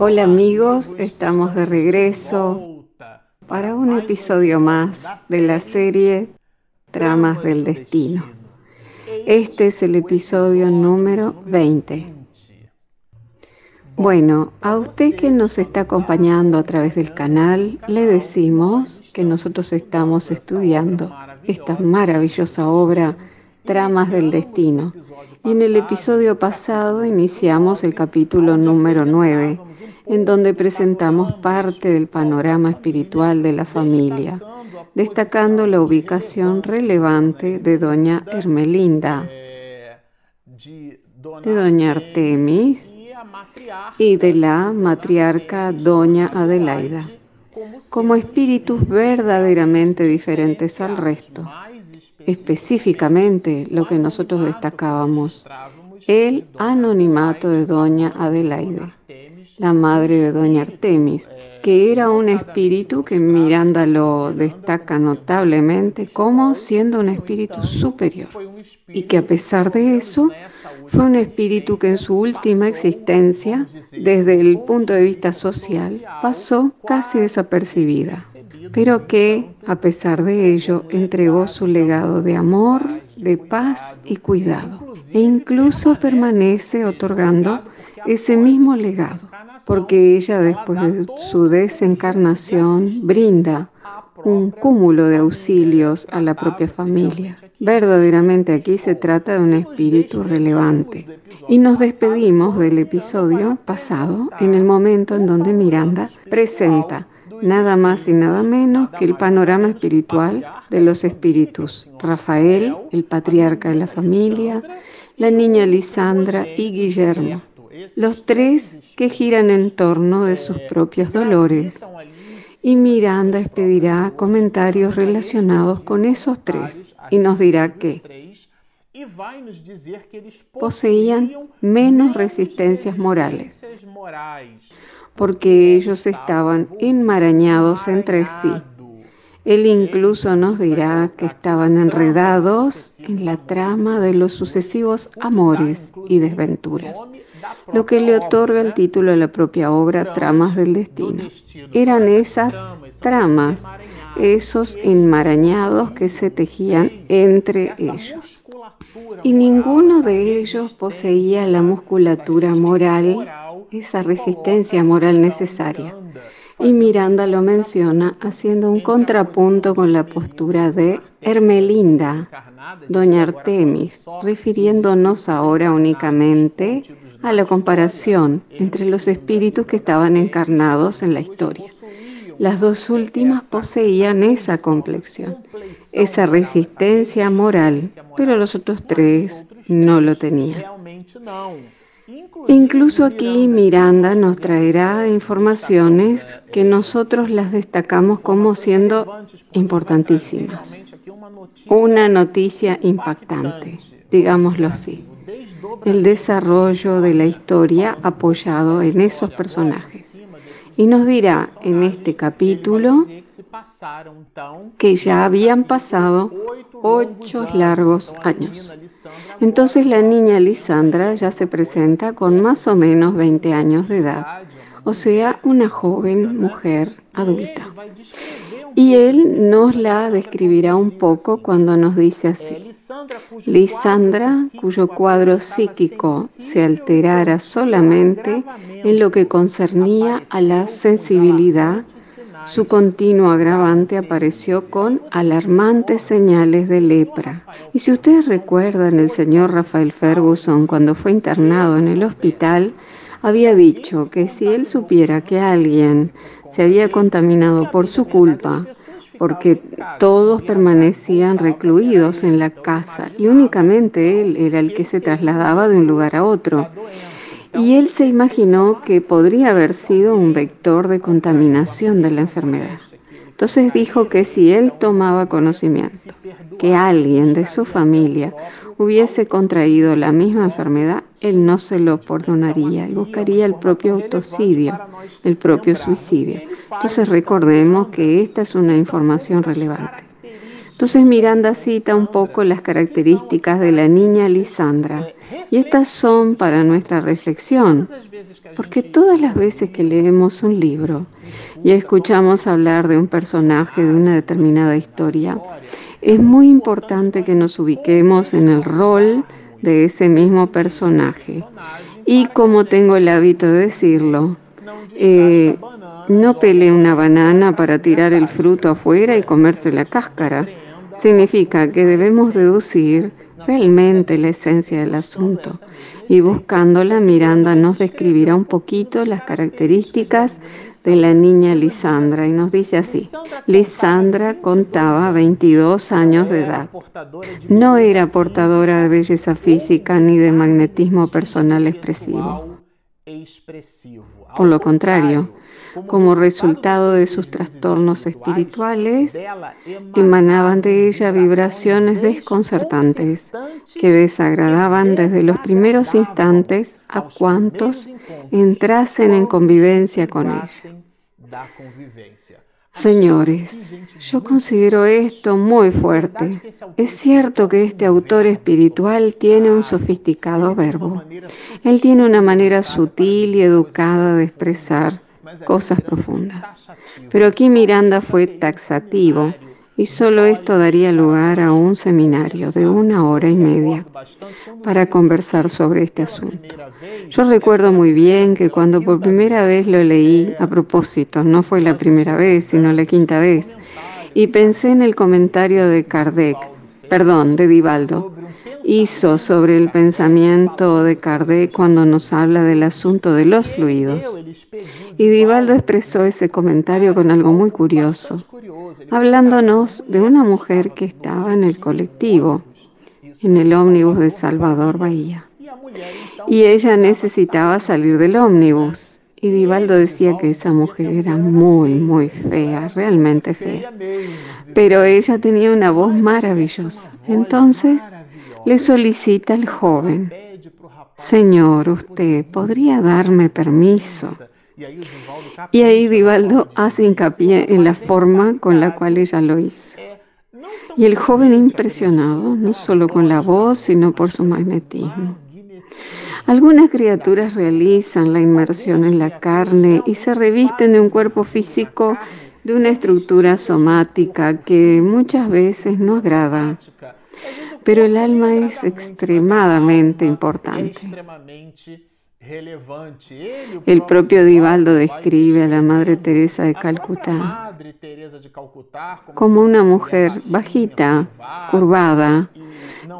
Hola amigos, estamos de regreso para un episodio más de la serie Tramas del Destino. Este es el episodio número 20. Bueno, a usted que nos está acompañando a través del canal, le decimos que nosotros estamos estudiando esta maravillosa obra Tramas del Destino. Y en el episodio pasado iniciamos el capítulo número 9 en donde presentamos parte del panorama espiritual de la familia, destacando la ubicación relevante de doña Hermelinda, de doña Artemis y de la matriarca doña Adelaida, como espíritus verdaderamente diferentes al resto. Específicamente lo que nosotros destacábamos, el anonimato de doña Adelaide la madre de doña Artemis, que era un espíritu que Miranda lo destaca notablemente como siendo un espíritu superior y que a pesar de eso fue un espíritu que en su última existencia, desde el punto de vista social, pasó casi desapercibida, pero que a pesar de ello entregó su legado de amor, de paz y cuidado e incluso permanece otorgando ese mismo legado porque ella después de su desencarnación brinda un cúmulo de auxilios a la propia familia. Verdaderamente aquí se trata de un espíritu relevante. Y nos despedimos del episodio pasado en el momento en donde Miranda presenta nada más y nada menos que el panorama espiritual de los espíritus. Rafael, el patriarca de la familia, la niña Lisandra y Guillermo, los tres que giran en torno de sus propios dolores. Y Miranda expedirá comentarios relacionados con esos tres y nos dirá que poseían menos resistencias morales, porque ellos estaban enmarañados entre sí. él incluso nos dirá que estaban enredados en la trama de los sucesivos amores y desventuras, lo que le otorga el título a la propia obra Tramas del Destino. Eran esas tramas, esos enmarañados que se tejían entre ellos. Y ninguno de ellos poseía la musculatura moral, esa resistencia moral necesaria y Miranda lo menciona haciendo un contrapunto con la postura de Hermelinda, doña Artemis, refiriéndonos ahora únicamente a la comparación entre los espíritus que estaban encarnados en la historia. Las dos últimas poseían esa complexión, esa resistencia moral, pero los otros tres no lo tenían. Incluso aquí Miranda nos traerá informaciones que nosotros las destacamos como siendo importantísimas. Una noticia impactante, digámoslo así. El desarrollo de la historia apoyado en esos personajes. Y nos dirá en este capítulo que ya habían pasado ocho largos años. Entonces la niña Lisandra ya se presenta con más o menos 20 años de edad, o sea, una joven mujer adulta. Y él nos la describirá un poco cuando nos dice así. Lisandra, cuyo cuadro psíquico se alterara solamente en lo que concernía a la sensibilidad su continuo agravante apareció con alarmantes señales de lepra. Y si ustedes recuerdan, el señor Rafael Ferguson, cuando fue internado en el hospital, había dicho que si él supiera que alguien se había contaminado por su culpa, porque todos permanecían recluidos en la casa y únicamente él era el que se trasladaba de un lugar a otro. Y él se imaginó que podría haber sido un vector de contaminación de la enfermedad. Entonces dijo que si él tomaba conocimiento que alguien de su familia hubiese contraído la misma enfermedad, él no se lo perdonaría y buscaría el propio autocidio, el propio suicidio. Entonces recordemos que esta es una información relevante. Entonces Miranda cita un poco las características de la niña Lisandra y estas son para nuestra reflexión. Porque todas las veces que leemos un libro y escuchamos hablar de un personaje de una determinada historia, es muy importante que nos ubiquemos en el rol de ese mismo personaje. Y como tengo el hábito de decirlo, eh, no pele una banana para tirar el fruto afuera y comerse la cáscara. Significa que debemos deducir realmente la esencia del asunto. Y buscándola, Miranda nos describirá un poquito las características de la niña Lisandra y nos dice así, Lisandra contaba 22 años de edad. No era portadora de belleza física ni de magnetismo personal expresivo. Por lo contrario, como resultado de sus trastornos espirituales, emanaban de ella vibraciones desconcertantes que desagradaban desde los primeros instantes a cuantos entrasen en convivencia con ella. Señores, yo considero esto muy fuerte. Es cierto que este autor espiritual tiene un sofisticado verbo. Él tiene una manera sutil y educada de expresar cosas profundas. Pero aquí Miranda fue taxativo y solo esto daría lugar a un seminario de una hora y media para conversar sobre este asunto. Yo recuerdo muy bien que cuando por primera vez lo leí, a propósito, no fue la primera vez, sino la quinta vez, y pensé en el comentario de Kardec, perdón, de Divaldo, hizo sobre el pensamiento de Kardec cuando nos habla del asunto de los fluidos. Y Divaldo expresó ese comentario con algo muy curioso, hablándonos de una mujer que estaba en el colectivo, en el ómnibus de Salvador Bahía. Y ella necesitaba salir del ómnibus. Y Divaldo decía que esa mujer era muy, muy fea, realmente fea. Pero ella tenía una voz maravillosa. Entonces le solicita al joven, Señor, usted podría darme permiso. Y ahí Divaldo hace hincapié en la forma con la cual ella lo hizo. Y el joven impresionado, no solo con la voz, sino por su magnetismo. Algunas criaturas realizan la inmersión en la carne y se revisten de un cuerpo físico de una estructura somática que muchas veces no agrada pero el alma es extremadamente importante. El propio Divaldo describe a la Madre Teresa de Calcuta como una mujer bajita, curvada,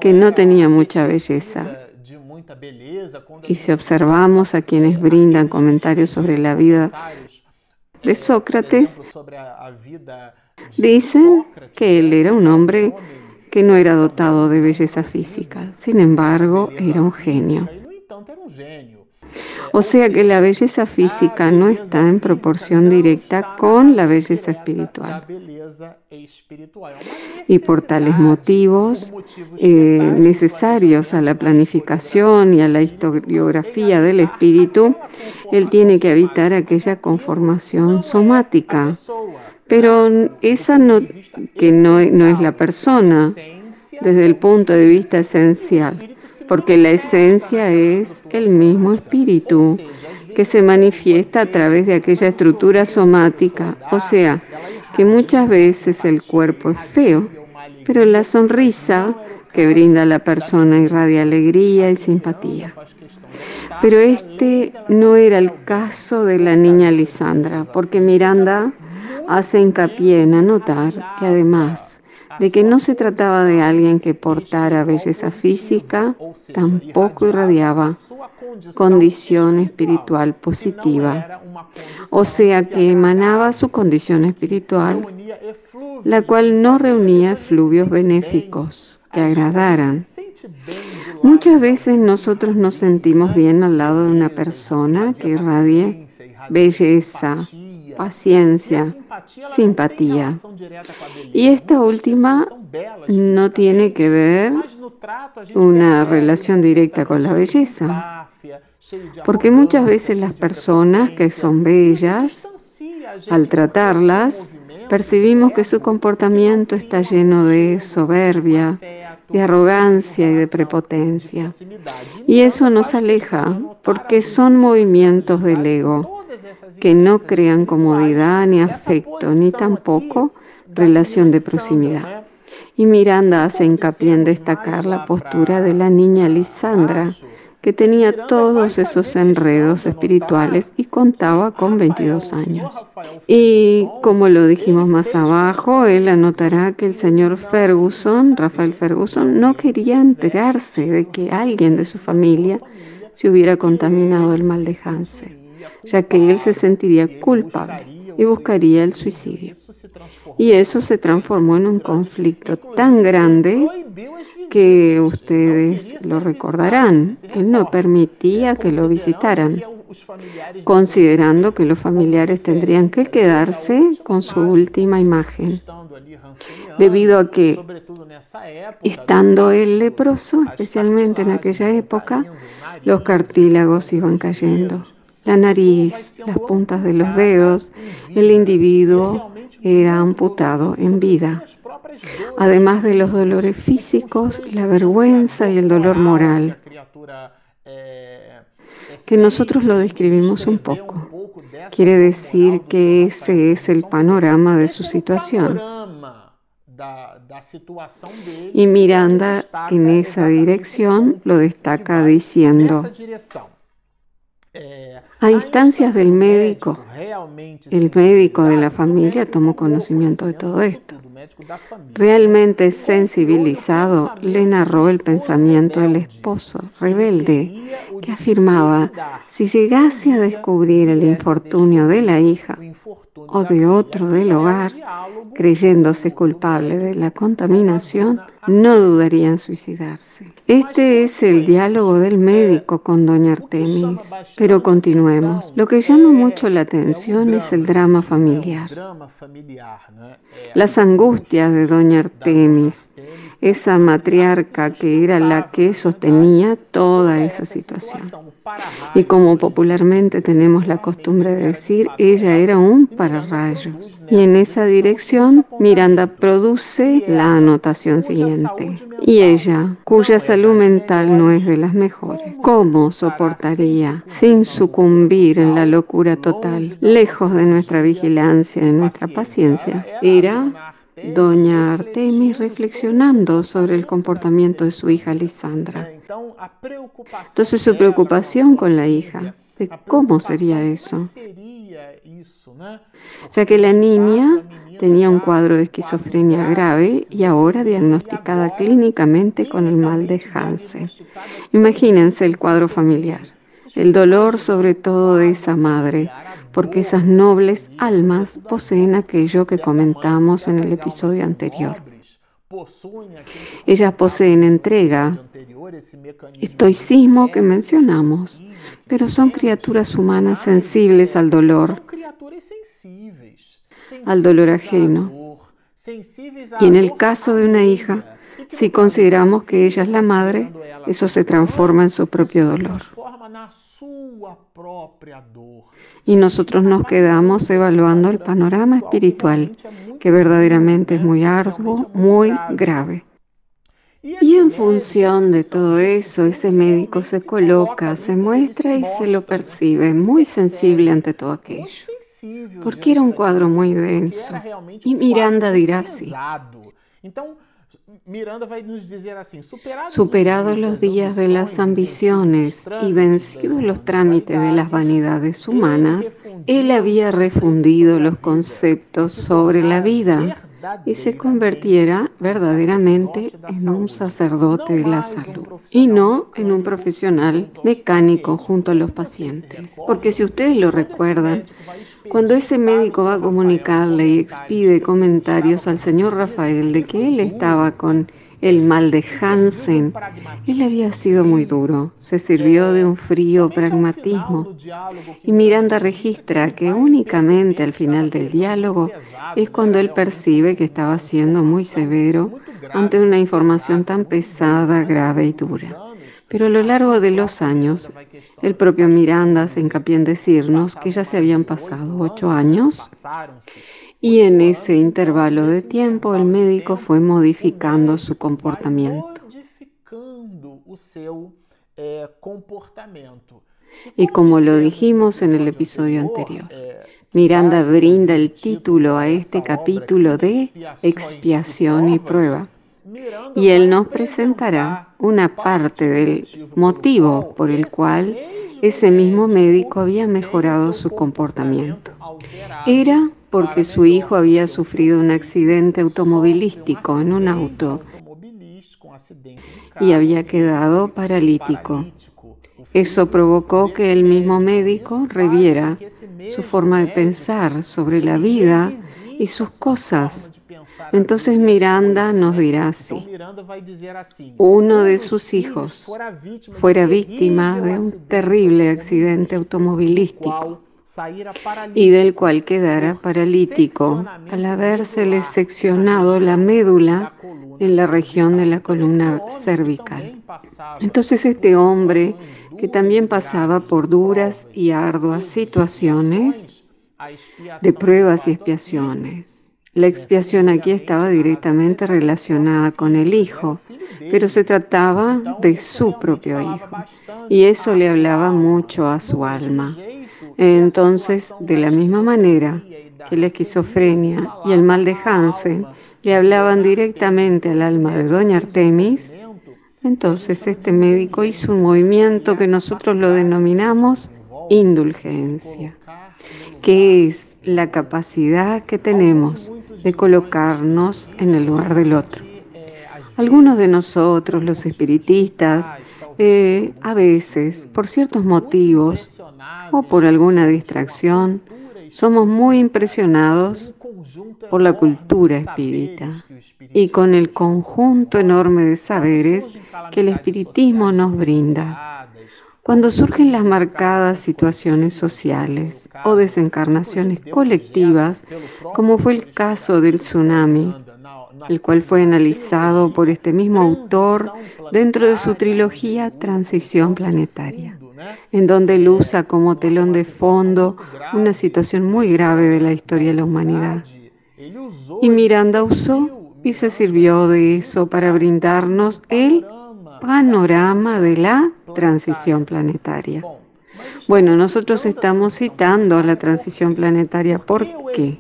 que no tenía mucha belleza. Y si observamos a quienes brindan comentarios sobre la vida de Sócrates, dicen que él era un hombre que no era dotado de belleza física, sin embargo era un genio. O sea que la belleza física no está en proporción directa con la belleza espiritual. Y por tales motivos eh, necesarios a la planificación y a la historiografía del espíritu, él tiene que evitar aquella conformación somática pero esa no, que no, no es la persona desde el punto de vista esencial, porque la esencia es el mismo espíritu que se manifiesta a través de aquella estructura somática, o sea, que muchas veces el cuerpo es feo, pero la sonrisa que brinda la persona irradia alegría y simpatía. Pero este no era el caso de la niña Lisandra, porque Miranda hace hincapié en anotar que además de que no se trataba de alguien que portara belleza física, tampoco irradiaba condición espiritual positiva, o sea que emanaba su condición espiritual, la cual no reunía fluvios benéficos que agradaran. Muchas veces nosotros nos sentimos bien al lado de una persona que irradie belleza, paciencia, simpatía. Y esta última no tiene que ver una relación directa con la belleza, porque muchas veces las personas que son bellas, al tratarlas, percibimos que su comportamiento está lleno de soberbia, de arrogancia y de prepotencia. Y eso nos aleja porque son movimientos del ego que no crean comodidad ni afecto, ni tampoco relación de proximidad. Y Miranda hace hincapié en destacar la postura de la niña Lisandra, que tenía todos esos enredos espirituales y contaba con 22 años. Y como lo dijimos más abajo, él anotará que el señor Ferguson, Rafael Ferguson, no quería enterarse de que alguien de su familia se hubiera contaminado el mal de ya que él se sentiría culpable y buscaría el suicidio. Y eso se transformó en un conflicto tan grande que ustedes lo recordarán. Él no permitía que lo visitaran, considerando que los familiares tendrían que quedarse con su última imagen, debido a que, estando el leproso, especialmente en aquella época, los cartílagos iban cayendo. La nariz, las puntas de los dedos, el individuo era amputado en vida además de los dolores físicos, la vergüenza y el dolor moral, que nosotros lo describimos un poco. Quiere decir que ese es el panorama de su situación. Y Miranda en esa dirección lo destaca diciendo, a instancias del médico, el médico de la familia tomó conocimiento de todo esto. Realmente sensibilizado, le narró el pensamiento del esposo rebelde que afirmaba, si llegase a descubrir el infortunio de la hija o de otro del hogar, creyéndose culpable de la contaminación, no dudaría en suicidarse. Este es el diálogo del médico con doña Artemis. Pero continuemos. Lo que llama mucho la atención es el drama familiar. Las angustias de doña Artemis, esa matriarca que era la que sostenía toda esa situación. Y como popularmente tenemos la costumbre de decir, ella era un pararrayos. Y en esa dirección, Miranda produce la anotación siguiente. Y ella, cuya salud mental no es de las mejores, ¿cómo soportaría, sin sucumbir en la locura total, lejos de nuestra vigilancia, de nuestra paciencia? Era doña Artemis reflexionando sobre el comportamiento de su hija Lisandra. Entonces su preocupación con la hija, de cómo sería eso, ya que la niña tenía un cuadro de esquizofrenia grave y ahora diagnosticada clínicamente con el mal de Hansen. Imagínense el cuadro familiar, el dolor sobre todo de esa madre, porque esas nobles almas poseen aquello que comentamos en el episodio anterior. Ellas poseen entrega, estoicismo que mencionamos, pero son criaturas humanas sensibles al dolor, al dolor ajeno. Y en el caso de una hija, si consideramos que ella es la madre, eso se transforma en su propio dolor. Y nosotros nos quedamos evaluando el panorama espiritual, que verdaderamente es muy arduo, muy grave. Y en función de todo eso, ese médico se coloca, se muestra y se lo percibe muy sensible ante todo aquello. Porque era un cuadro muy denso. Y Miranda dirá así. Miranda va nos dizer assim: superados los días de las ambiciones y vencidos los trámites de las vanidades humanas, él había refundido los conceptos sobre la vida y se convirtiera verdaderamente en un sacerdote de la salud y no en un profesional mecánico junto a los pacientes. Porque si ustedes lo recuerdan, cuando ese médico va a comunicarle y expide comentarios al señor Rafael de que él estaba con el mal de Hansen, él había sido muy duro, se sirvió de un frío pragmatismo. Y Miranda registra que únicamente al final del diálogo es cuando él percibe que estaba siendo muy severo ante una información tan pesada, grave y dura. Pero a lo largo de los años, el propio Miranda se hincapié en decirnos que ya se habían pasado ocho años Y en ese intervalo de tiempo el médico fue modificando su comportamiento. Y como lo dijimos en el episodio anterior, Miranda brinda el título a este capítulo de expiación y prueba. Y él nos presentará una parte del motivo por el cual ese mismo médico había mejorado su comportamiento. Era porque su hijo había sufrido un accidente automovilístico en un auto y había quedado paralítico. Eso provocó que el mismo médico reviera su forma de pensar sobre la vida y sus cosas. Entonces Miranda nos dirá así, uno de sus hijos fuera víctima de un terrible accidente automovilístico y del cual quedara paralítico al habérsele seccionado la médula en la región de la columna cervical. Entonces este hombre, que también pasaba por duras y arduas situaciones de pruebas y expiaciones. La expiación aquí estaba directamente relacionada con el hijo, pero se trataba de su propio hijo, y eso le hablaba mucho a su alma. Entonces, de la misma manera que la esquizofrenia y el mal de Hansen le hablaban directamente al alma de doña Artemis, entonces este médico hizo un movimiento que nosotros lo denominamos indulgencia, que es la capacidad que tenemos de colocarnos en el lugar del otro. Algunos de nosotros, los espiritistas, eh, a veces, por ciertos motivos, o por alguna distracción, somos muy impresionados por la cultura espírita y con el conjunto enorme de saberes que el espiritismo nos brinda. Cuando surgen las marcadas situaciones sociales o desencarnaciones colectivas, como fue el caso del tsunami, el cual fue analizado por este mismo autor dentro de su trilogía Transición Planetaria en donde él usa como telón de fondo una situación muy grave de la historia de la humanidad. Y Miranda usó y se sirvió de eso para brindarnos el panorama de la transición planetaria. Bueno, nosotros estamos citando a la transición planetaria. ¿Por qué?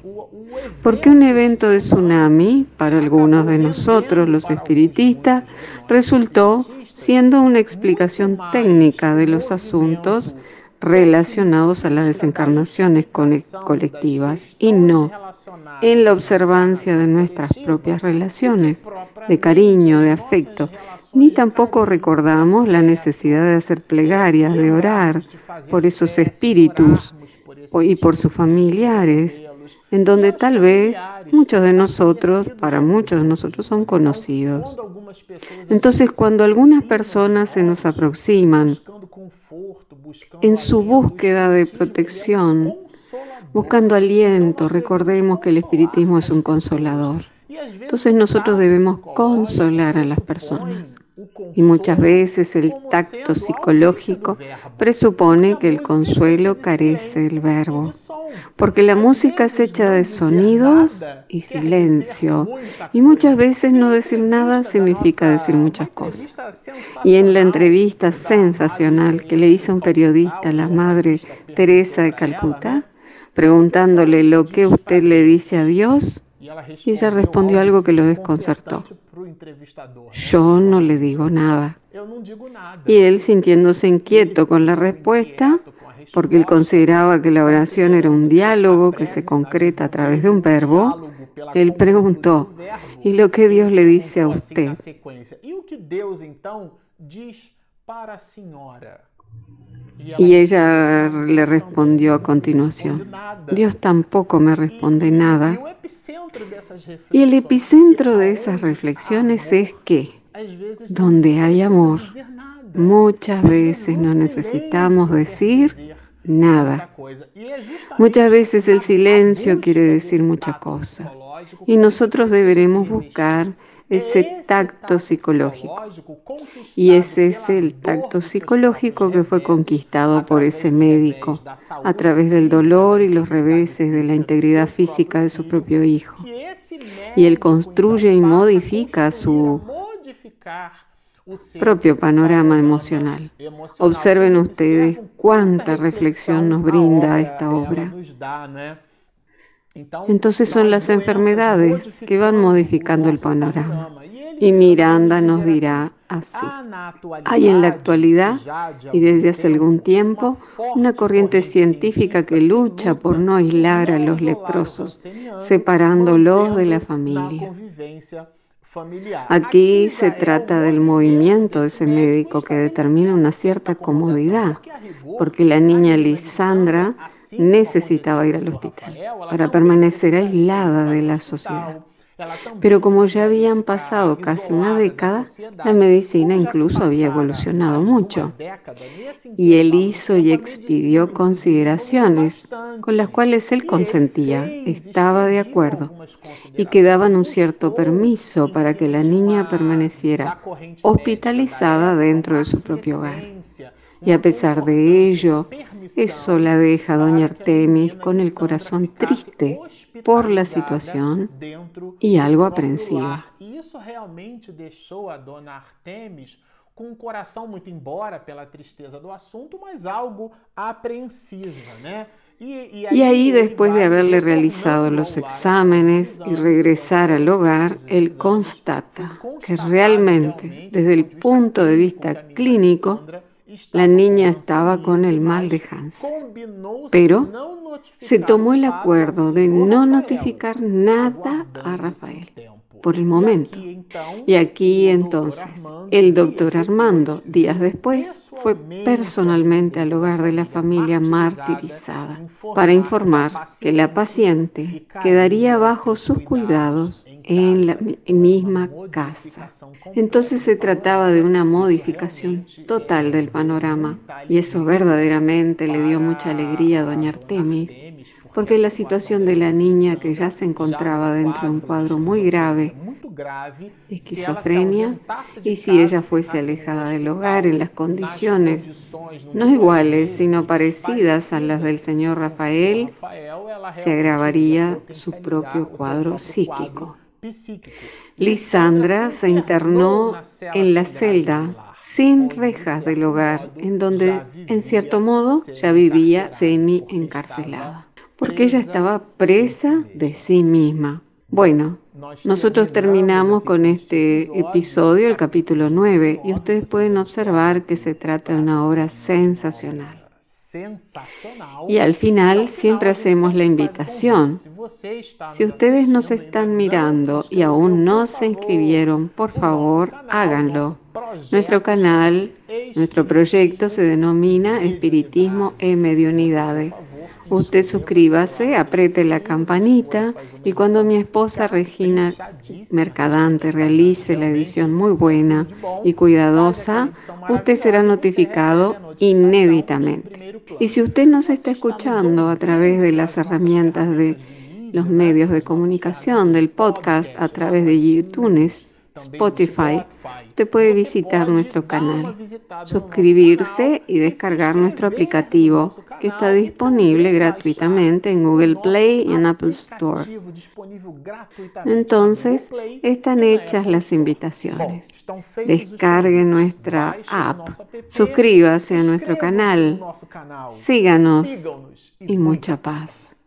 Porque un evento de tsunami, para algunos de nosotros, los espiritistas, resultó siendo una explicación técnica de los asuntos relacionados a las desencarnaciones colectivas y no en la observancia de nuestras propias relaciones de cariño, de afecto, ni tampoco recordamos la necesidad de hacer plegarias, de orar por esos espíritus y por sus familiares, en donde tal vez muchos de nosotros, para muchos de nosotros son conocidos. Entonces, cuando algunas personas se nos aproximan en su búsqueda de protección, buscando aliento, recordemos que el espiritismo es un consolador. Entonces nosotros debemos consolar a las personas. Y muchas veces el tacto psicológico presupone que el consuelo carece del verbo, porque la música es hecha de sonidos y silencio, y muchas veces no decir nada significa decir muchas cosas. Y en la entrevista sensacional que le hizo un periodista a la madre Teresa de Calcuta, preguntándole lo que usted le dice a Dios, y ella respondió algo que lo desconcertó. Yo no le digo nada. Y él, sintiéndose inquieto con la respuesta, porque él consideraba que la oración era un diálogo que se concreta a través de un verbo, él preguntó, ¿y lo que Dios le dice a usted? Y ella le respondió a continuación, Dios tampoco me responde nada. Y el epicentro de esas reflexiones es que donde hay amor, muchas veces no necesitamos decir nada. Muchas veces el silencio quiere decir mucha cosa. Y nosotros deberemos buscar ese tacto psicológico. Y ese es el tacto psicológico que fue conquistado por ese médico a través del dolor y los reveses de la integridad física de su propio hijo. Y él construye y modifica su propio panorama emocional. Observen ustedes cuánta reflexión nos brinda esta obra. Entonces son las enfermedades que van modificando el panorama. Y Miranda nos dirá así. Hay en la actualidad y desde hace algún tiempo una corriente científica que lucha por no aislar a los leprosos, separándolos de la familia. Aquí se trata del movimiento de ese médico que determina una cierta comodidad, porque la niña Lisandra necesitaba ir al hospital para permanecer aislada de la sociedad. Pero como ya habían pasado casi una década, la medicina incluso había evolucionado mucho. Y él hizo y expidió consideraciones con las cuales él consentía, estaba de acuerdo, y que daban un cierto permiso para que la niña permaneciera hospitalizada dentro de su propio hogar. Y a pesar de ello, eso la deja doña Artemis con el corazón triste por la situación y algo aprensiva. E isso realmente deixou a dona Artemis com um coração muito embora pela tristeza do assunto, mas algo apreensiva, né? Y ahí, después de haberle realizado los exámenes y regresar al hogar, él constata que realmente, desde el punto de vista clínico, la niña estaba con el mal de Hans, pero se tomó el acuerdo de no notificar nada a Rafael por el momento. Y aquí entonces el doctor Armando, días después, fue personalmente al hogar de la familia martirizada para informar que la paciente quedaría bajo sus cuidados en la misma casa. Entonces se trataba de una modificación total del panorama y eso verdaderamente le dio mucha alegría a doña Artemis porque la situación de la niña que ya se encontraba dentro de un cuadro muy grave esquizofrenia y si ella fuese alejada del hogar en las condiciones no iguales sino parecidas a las del señor Rafael, se agravaría su propio cuadro psíquico. Lisandra se internó en la celda sin rejas del hogar, en donde, en cierto modo, ya vivía semi encarcelada porque ella estaba presa de sí misma. Bueno, nosotros terminamos con este episodio, el capítulo 9, y ustedes pueden observar que se trata de una obra sensacional. Y al final siempre hacemos la invitación. Si ustedes nos están mirando y aún no se inscribieron, por favor, háganlo. Nuestro canal, nuestro proyecto se denomina Espiritismo e Mediunidades. Usted suscríbase, apriete la campanita y cuando mi esposa Regina Mercadante realice la edición muy buena y cuidadosa, usted será notificado inéditamente. Y si usted nos está escuchando a través de las herramientas de los medios de comunicación, del podcast, a través de YouTube, Spotify, usted puede visitar nuestro canal, suscribirse y descargar nuestro aplicativo que está disponible gratuitamente en Google Play y en Apple Store. Entonces, están hechas las invitaciones. Descargue nuestra app, suscríbase a nuestro canal, síganos y mucha paz.